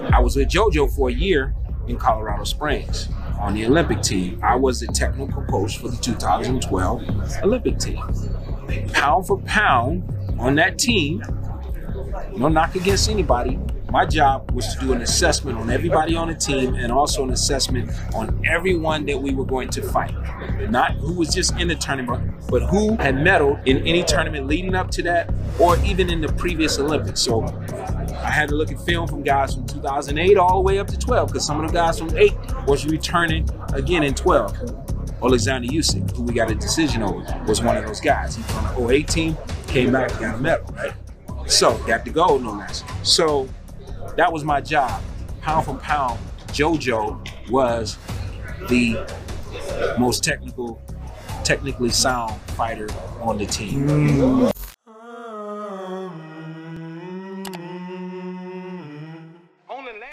I was with JoJo for a year in Colorado Springs on the Olympic team. I was the technical coach for the 2012 Olympic team. Pound for pound on that team, no knock against anybody. My job was to do an assessment on everybody on the team and also an assessment on everyone that we were going to fight. Not who was just in the tournament, but who had medaled in any tournament leading up to that or even in the previous Olympics. So I had to look at film from guys from 2008 all the way up to 12 because some of the guys from 8 was returning again in 12. Alexander Usyk, who we got a decision over, was one of those guys. He on the 08 team, came back, got a medal, right? So got the gold, no less. So that was my job. Pound for pound, JoJo was the most technical, technically sound fighter on the team. Mm.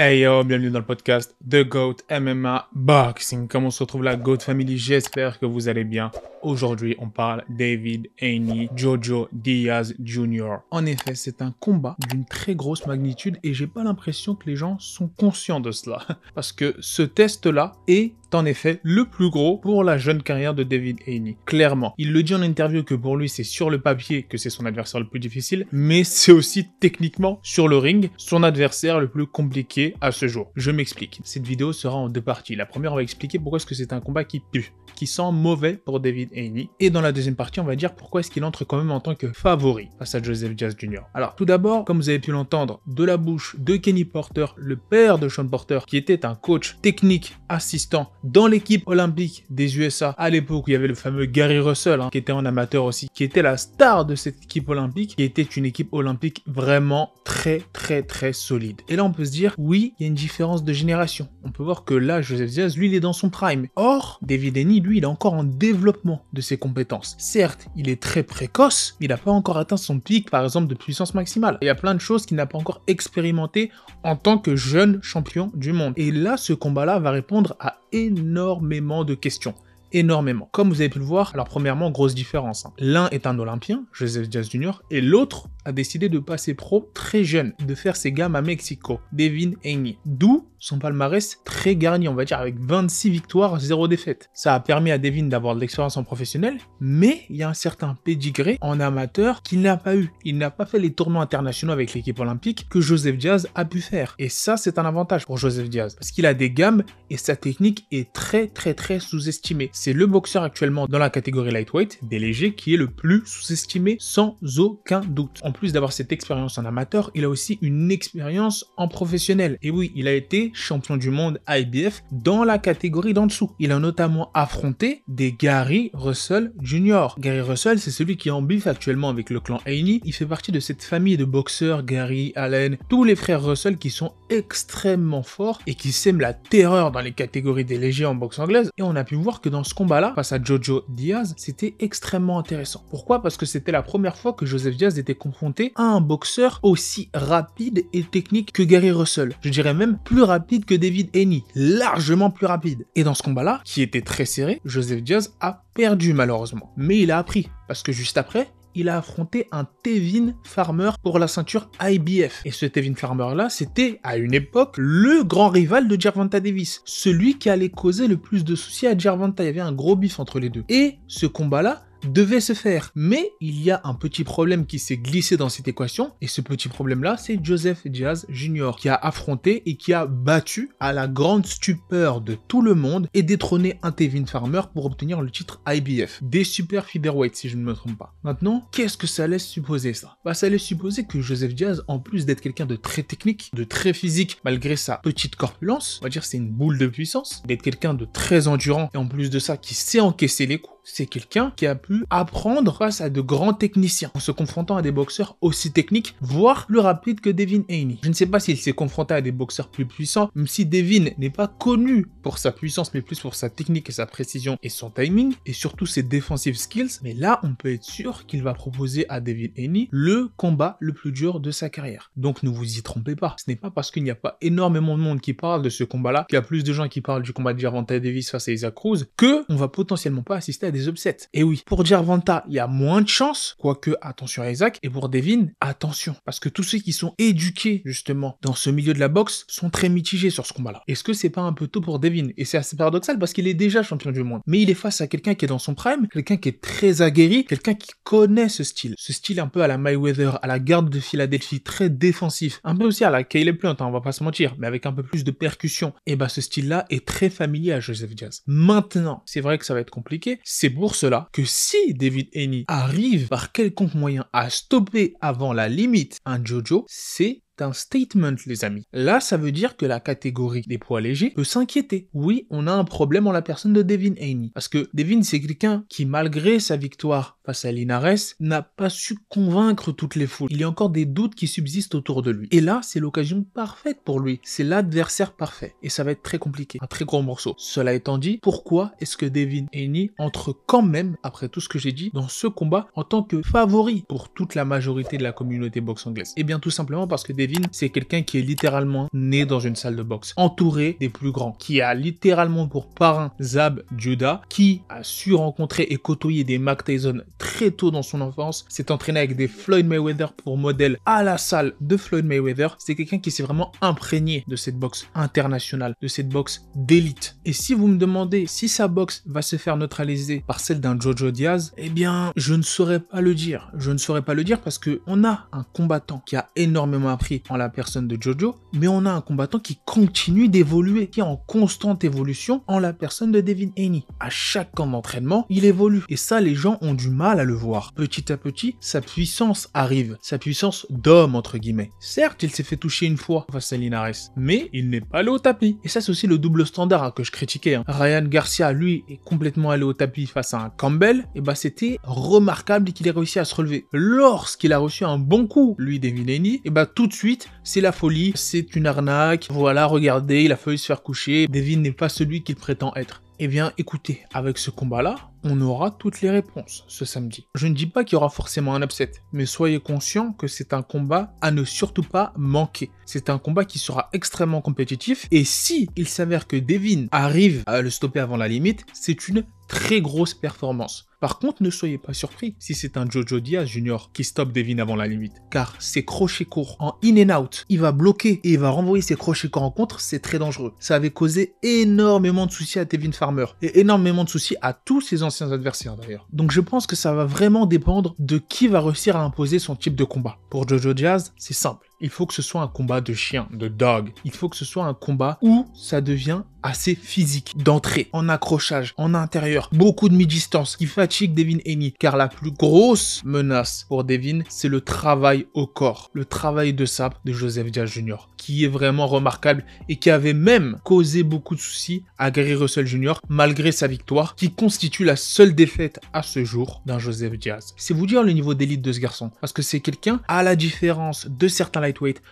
Hey yo, bienvenue dans le podcast The GOAT MMA Boxing. Comment se retrouve la GOAT Family J'espère que vous allez bien. Aujourd'hui, on parle David Haney, Jojo Diaz Jr. En effet, c'est un combat d'une très grosse magnitude et j'ai pas l'impression que les gens sont conscients de cela. Parce que ce test-là est en effet le plus gros pour la jeune carrière de David Haney. Clairement, il le dit en interview que pour lui c'est sur le papier que c'est son adversaire le plus difficile, mais c'est aussi techniquement sur le ring son adversaire le plus compliqué à ce jour. Je m'explique. Cette vidéo sera en deux parties. La première, on va expliquer pourquoi c'est un combat qui pue, qui sent mauvais pour David Haney. Et dans la deuxième partie, on va dire pourquoi est-ce qu'il entre quand même en tant que favori face à Joseph Diaz Jr. Alors, tout d'abord, comme vous avez pu l'entendre de la bouche de Kenny Porter, le père de Sean Porter, qui était un coach technique assistant dans l'équipe olympique des USA à l'époque il y avait le fameux Gary Russell, hein, qui était en amateur aussi, qui était la star de cette équipe olympique, qui était une équipe olympique vraiment très très très solide. Et là, on peut se dire, oui, il y a une différence de génération. On peut voir que là, Joseph Diaz, lui, il est dans son prime. Or, David Haney, lui, il est encore en développement de ses compétences. Certes, il est très précoce, mais il n'a pas encore atteint son pic, par exemple, de puissance maximale. Il y a plein de choses qu'il n'a pas encore expérimenté en tant que jeune champion du monde. Et là, ce combat-là va répondre à énormément de questions énormément. Comme vous avez pu le voir, alors premièrement, grosse différence. hein. L'un est un Olympien, Joseph Diaz Jr., et l'autre a décidé de passer pro très jeune, de faire ses gammes à Mexico, Devin Haney. D'où son palmarès très garni, on va dire, avec 26 victoires, 0 défaites. Ça a permis à Devin d'avoir de l'expérience en professionnel, mais il y a un certain pédigré en amateur qu'il n'a pas eu. Il n'a pas fait les tournois internationaux avec l'équipe olympique que Joseph Diaz a pu faire. Et ça, c'est un avantage pour Joseph Diaz, parce qu'il a des gammes et sa technique est très très très sous-estimée. C'est le boxeur actuellement dans la catégorie lightweight, des légers, qui est le plus sous-estimé sans aucun doute. En plus d'avoir cette expérience en amateur, il a aussi une expérience en professionnel. Et oui, il a été champion du monde IBF dans la catégorie d'en dessous. Il a notamment affronté des Gary Russell Jr. Gary Russell, c'est celui qui est en bif actuellement avec le clan Haney. Il fait partie de cette famille de boxeurs, Gary, Allen, tous les frères Russell qui sont extrêmement forts et qui sèment la terreur dans les catégories des légers en boxe anglaise. Et on a pu voir que dans ce combat-là, face à Jojo Diaz, c'était extrêmement intéressant. Pourquoi? Parce que c'était la première fois que Joseph Diaz était confronté à un boxeur aussi rapide et technique que Gary Russell. Je dirais même plus rapide que David Haney, largement plus rapide. Et dans ce combat-là, qui était très serré, Joseph Diaz a perdu malheureusement. Mais il a appris, parce que juste après, il a affronté un Tevin Farmer pour la ceinture IBF. Et ce Tevin Farmer là, c'était à une époque le grand rival de Gervonta Davis, celui qui allait causer le plus de soucis à Gervonta. Il y avait un gros bif entre les deux. Et ce combat là devait se faire. Mais il y a un petit problème qui s'est glissé dans cette équation, et ce petit problème-là, c'est Joseph Diaz Jr. qui a affronté et qui a battu à la grande stupeur de tout le monde et détrôné un Tevin Farmer pour obtenir le titre IBF. Des super featherweight si je ne me trompe pas. Maintenant, qu'est-ce que ça laisse supposer ça? Bah ça laisse supposer que Joseph Diaz, en plus d'être quelqu'un de très technique, de très physique, malgré sa petite corpulence, on va dire c'est une boule de puissance, d'être quelqu'un de très endurant et en plus de ça qui sait encaisser les coups, c'est quelqu'un qui a pu apprendre face à de grands techniciens en se confrontant à des boxeurs aussi techniques, voire plus rapides que Devin Haney. Je ne sais pas s'il s'est confronté à des boxeurs plus puissants, même si Devin n'est pas connu pour sa puissance, mais plus pour sa technique et sa précision et son timing, et surtout ses defensive skills. Mais là, on peut être sûr qu'il va proposer à Devin Haney le combat le plus dur de sa carrière. Donc ne vous y trompez pas. Ce n'est pas parce qu'il n'y a pas énormément de monde qui parle de ce combat-là, qu'il y a plus de gens qui parlent du combat de Gervonta Davis face à Isaac Cruz, que on va potentiellement pas assister à des des. Et oui, pour Gervonta, il y a moins de chance, quoique attention à Isaac, et pour Devin, attention, parce que tous ceux qui sont éduqués justement dans ce milieu de la boxe sont très mitigés sur ce combat-là. Est-ce que c'est pas un peu tôt pour Devin? Et c'est assez paradoxal parce qu'il est déjà champion du monde, mais il est face à quelqu'un qui est dans son prime, quelqu'un qui est très aguerri, quelqu'un qui connaît ce style, ce style un peu à la Mayweather, à la garde de Philadelphie, très défensif, un peu aussi à la Caleb Plant, hein, on va pas se mentir, mais avec un peu plus de percussion. Et bah ce style-là est très familier à Joseph Diaz. Maintenant, c'est vrai que ça va être compliqué, c'est pour cela que si David Haney arrive par quelconque moyen à stopper avant la limite un Jojo, c'est un statement, les amis. Là, ça veut dire que la catégorie des poids légers peut s'inquiéter. Oui, on a un problème en la personne de Devin Haney. Parce que Devin, c'est quelqu'un qui, malgré sa victoire face à Linares, n'a pas su convaincre toutes les foules. Il y a encore des doutes qui subsistent autour de lui. Et là, c'est l'occasion parfaite pour lui. C'est l'adversaire parfait. Et ça va être très compliqué. Un très gros morceau. Cela étant dit, pourquoi est-ce que Devin Haney entre quand même, après tout ce que j'ai dit, dans ce combat en tant que favori pour toute la majorité de la communauté boxe anglaise? Eh bien, tout simplement parce que Devin c'est quelqu'un qui est littéralement né dans une salle de boxe, entouré des plus grands, qui a littéralement pour parrain Zab Judah, qui a su rencontrer et côtoyer des Mac Tyson très tôt dans son enfance, s'est entraîné avec des Floyd Mayweather pour modèle à la salle de Floyd Mayweather. C'est quelqu'un qui s'est vraiment imprégné de cette boxe internationale, de cette boxe d'élite. Et si vous me demandez si sa boxe va se faire neutraliser par celle d'un Jojo Diaz, eh bien, je ne saurais pas le dire. Je ne saurais pas le dire parce que on a un combattant qui a énormément appris en la personne de Jojo, mais on a un combattant qui continue d'évoluer, qui est en constante évolution en la personne de Devin Haney. À chaque camp d'entraînement, il évolue. Et ça, les gens ont du mal à le voir. Petit à petit, sa puissance arrive. Sa puissance d'homme, entre guillemets. Certes, il s'est fait toucher une fois face à Linares, mais il n'est pas allé au tapis. Et ça, c'est aussi le double standard que je critiquais. Hein. Ryan Garcia, lui, est complètement allé au tapis face à un Campbell. Et bah, c'était remarquable qu'il ait réussi à se relever. Lorsqu'il a reçu un bon coup, lui, Devin Haney, et bah, tout de suite, c'est la folie, c'est une arnaque. Voilà, regardez, il a failli se faire coucher. Devin n'est pas celui qu'il prétend être. Eh bien, écoutez, avec ce combat-là, on aura toutes les réponses ce samedi. Je ne dis pas qu'il y aura forcément un upset, mais soyez conscient que c'est un combat à ne surtout pas manquer. C'est un combat qui sera extrêmement compétitif, et si il s'avère que Devin arrive à le stopper avant la limite, c'est une très grosse performance. Par contre, ne soyez pas surpris si c'est un Jojo Diaz Junior qui stoppe Devin avant la limite. Car ses crochets courts en in and out, il va bloquer et il va renvoyer ses crochets courts en contre, c'est très dangereux. Ça avait causé énormément de soucis à Devin Farmer et énormément de soucis à tous ses anciens adversaires d'ailleurs. Donc je pense que ça va vraiment dépendre de qui va réussir à imposer son type de combat. Pour Jojo Diaz, c'est simple il faut que ce soit un combat de chien, de dog. Il faut que ce soit un combat où ça devient assez physique, d'entrée, en accrochage, en intérieur, beaucoup de mi-distance, qui fatigue Devin Haney. Car la plus grosse menace pour Devin, c'est le travail au corps, le travail de sap de Joseph Diaz Jr., qui est vraiment remarquable et qui avait même causé beaucoup de soucis à Gary Russell Jr., malgré sa victoire, qui constitue la seule défaite à ce jour d'un Joseph Diaz. C'est vous dire le niveau d'élite de ce garçon, parce que c'est quelqu'un, à la différence de certains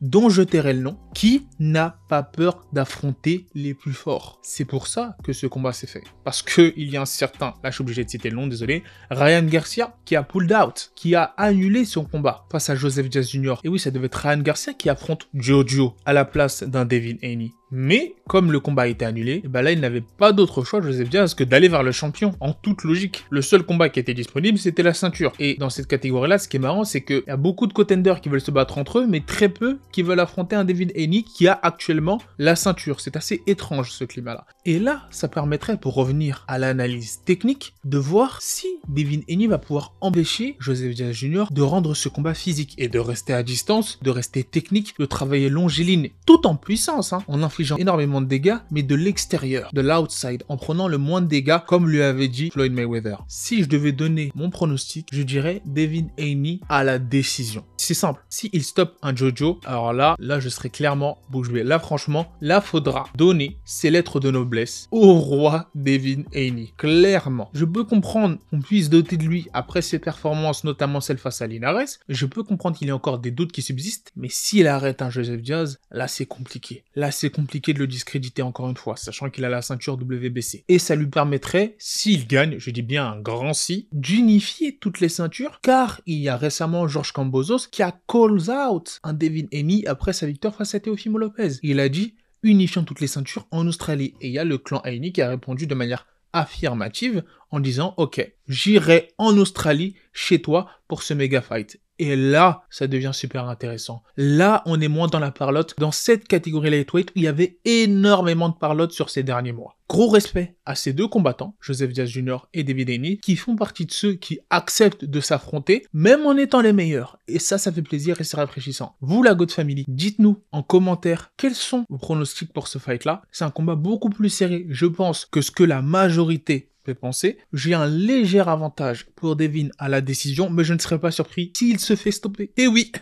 dont je tairai le nom, qui n'a pas peur d'affronter les plus forts. C'est pour ça que ce combat s'est fait. Parce que il y a un certain, là je suis obligé de citer le nom, désolé, Ryan Garcia qui a pulled out, qui a annulé son combat face à Joseph Jazz Jr. Et oui, ça devait être Ryan Garcia qui affronte Jojo à la place d'un Devin Haney. Mais comme le combat a été annulé, bah là il n'avait pas d'autre choix, Joseph Diaz, que d'aller vers le champion. En toute logique, le seul combat qui était disponible, c'était la ceinture. Et dans cette catégorie-là, ce qui est marrant, c'est qu'il y a beaucoup de contenders qui veulent se battre entre eux, mais très peu qui veulent affronter un David Haney qui a actuellement la ceinture. C'est assez étrange ce climat-là. Et là, ça permettrait, pour revenir à l'analyse technique, de voir si David Haney va pouvoir empêcher Joseph Diaz Jr. de rendre ce combat physique et de rester à distance, de rester technique, de travailler longiligne, tout en puissance, hein, en énormément de dégâts, mais de l'extérieur, de l'outside, en prenant le moins de dégâts, comme lui avait dit Floyd Mayweather. Si je devais donner mon pronostic, je dirais Devin Haney à la décision. C'est simple. Si il stoppe un Jojo, alors là, là, je serais clairement bouche bée. Là, franchement, là, faudra donner ses lettres de noblesse au roi Devin Haney. Clairement. Je peux comprendre qu'on puisse doter de lui après ses performances, notamment celle face à Linares. Je peux comprendre qu'il y a encore des doutes qui subsistent, mais s'il arrête un Joseph Diaz, là, c'est compliqué. Là, c'est compliqué de le discréditer encore une fois, sachant qu'il a la ceinture WBC. Et ça lui permettrait, s'il gagne, je dis bien un grand si, d'unifier toutes les ceintures, car il y a récemment Georges Cambozos qui a calls out un Devin Haney après sa victoire face à Teofimo Lopez. Il a dit unifiant toutes les ceintures en Australie. Et il y a le clan Haney qui a répondu de manière affirmative en disant ok, j'irai en Australie chez toi pour ce méga fight. Et là, ça devient super intéressant. Là, on est moins dans la parlotte. Dans cette catégorie lightweight, il y avait énormément de parlotte sur ces derniers mois. Gros respect à ces deux combattants, Joseph Diaz Jr. et David Haney, qui font partie de ceux qui acceptent de s'affronter, même en étant les meilleurs. Et ça, ça fait plaisir et c'est rafraîchissant. Vous, la God Family, dites-nous en commentaire quels sont vos pronostics pour ce fight-là. C'est un combat beaucoup plus serré, je pense, que ce que la majorité penser. J'ai un léger avantage pour Devin à la décision, mais je ne serais pas surpris s'il se fait stopper. Et oui,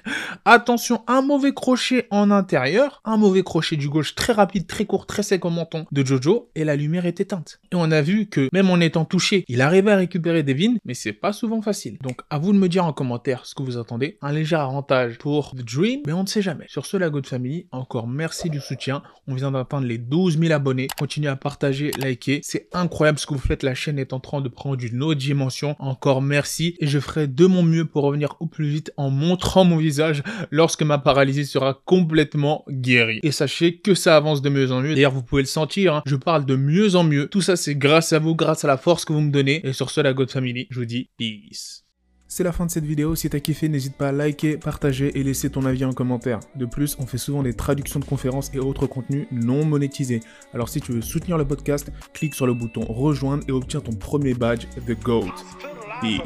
attention, un mauvais crochet en intérieur, un mauvais crochet du gauche très rapide, très court, très sec au menton de Jojo, et la lumière est éteinte. Et on a vu que même en étant touché, il arrivait à récupérer Devin, mais c'est pas souvent facile. Donc à vous de me dire en commentaire ce que vous attendez. Un léger avantage pour The Dream, mais on ne sait jamais. Sur ce, la God Family, encore merci du soutien. On vient d'atteindre les 12 000 abonnés. Continuez à partager, liker. C'est incroyable ce que vous faites la chaîne est en train de prendre une autre dimension. Encore merci et je ferai de mon mieux pour revenir au plus vite en montrant mon visage lorsque ma paralysie sera complètement guérie. Et sachez que ça avance de mieux en mieux. D'ailleurs, vous pouvez le sentir, hein. je parle de mieux en mieux. Tout ça, c'est grâce à vous, grâce à la force que vous me donnez. Et sur ce, la God Family, je vous dis peace. C'est la fin de cette vidéo, si t'as kiffé n'hésite pas à liker, partager et laisser ton avis en commentaire. De plus, on fait souvent des traductions de conférences et autres contenus non monétisés. Alors si tu veux soutenir le podcast, clique sur le bouton rejoindre et obtiens ton premier badge The GOAT. Peace.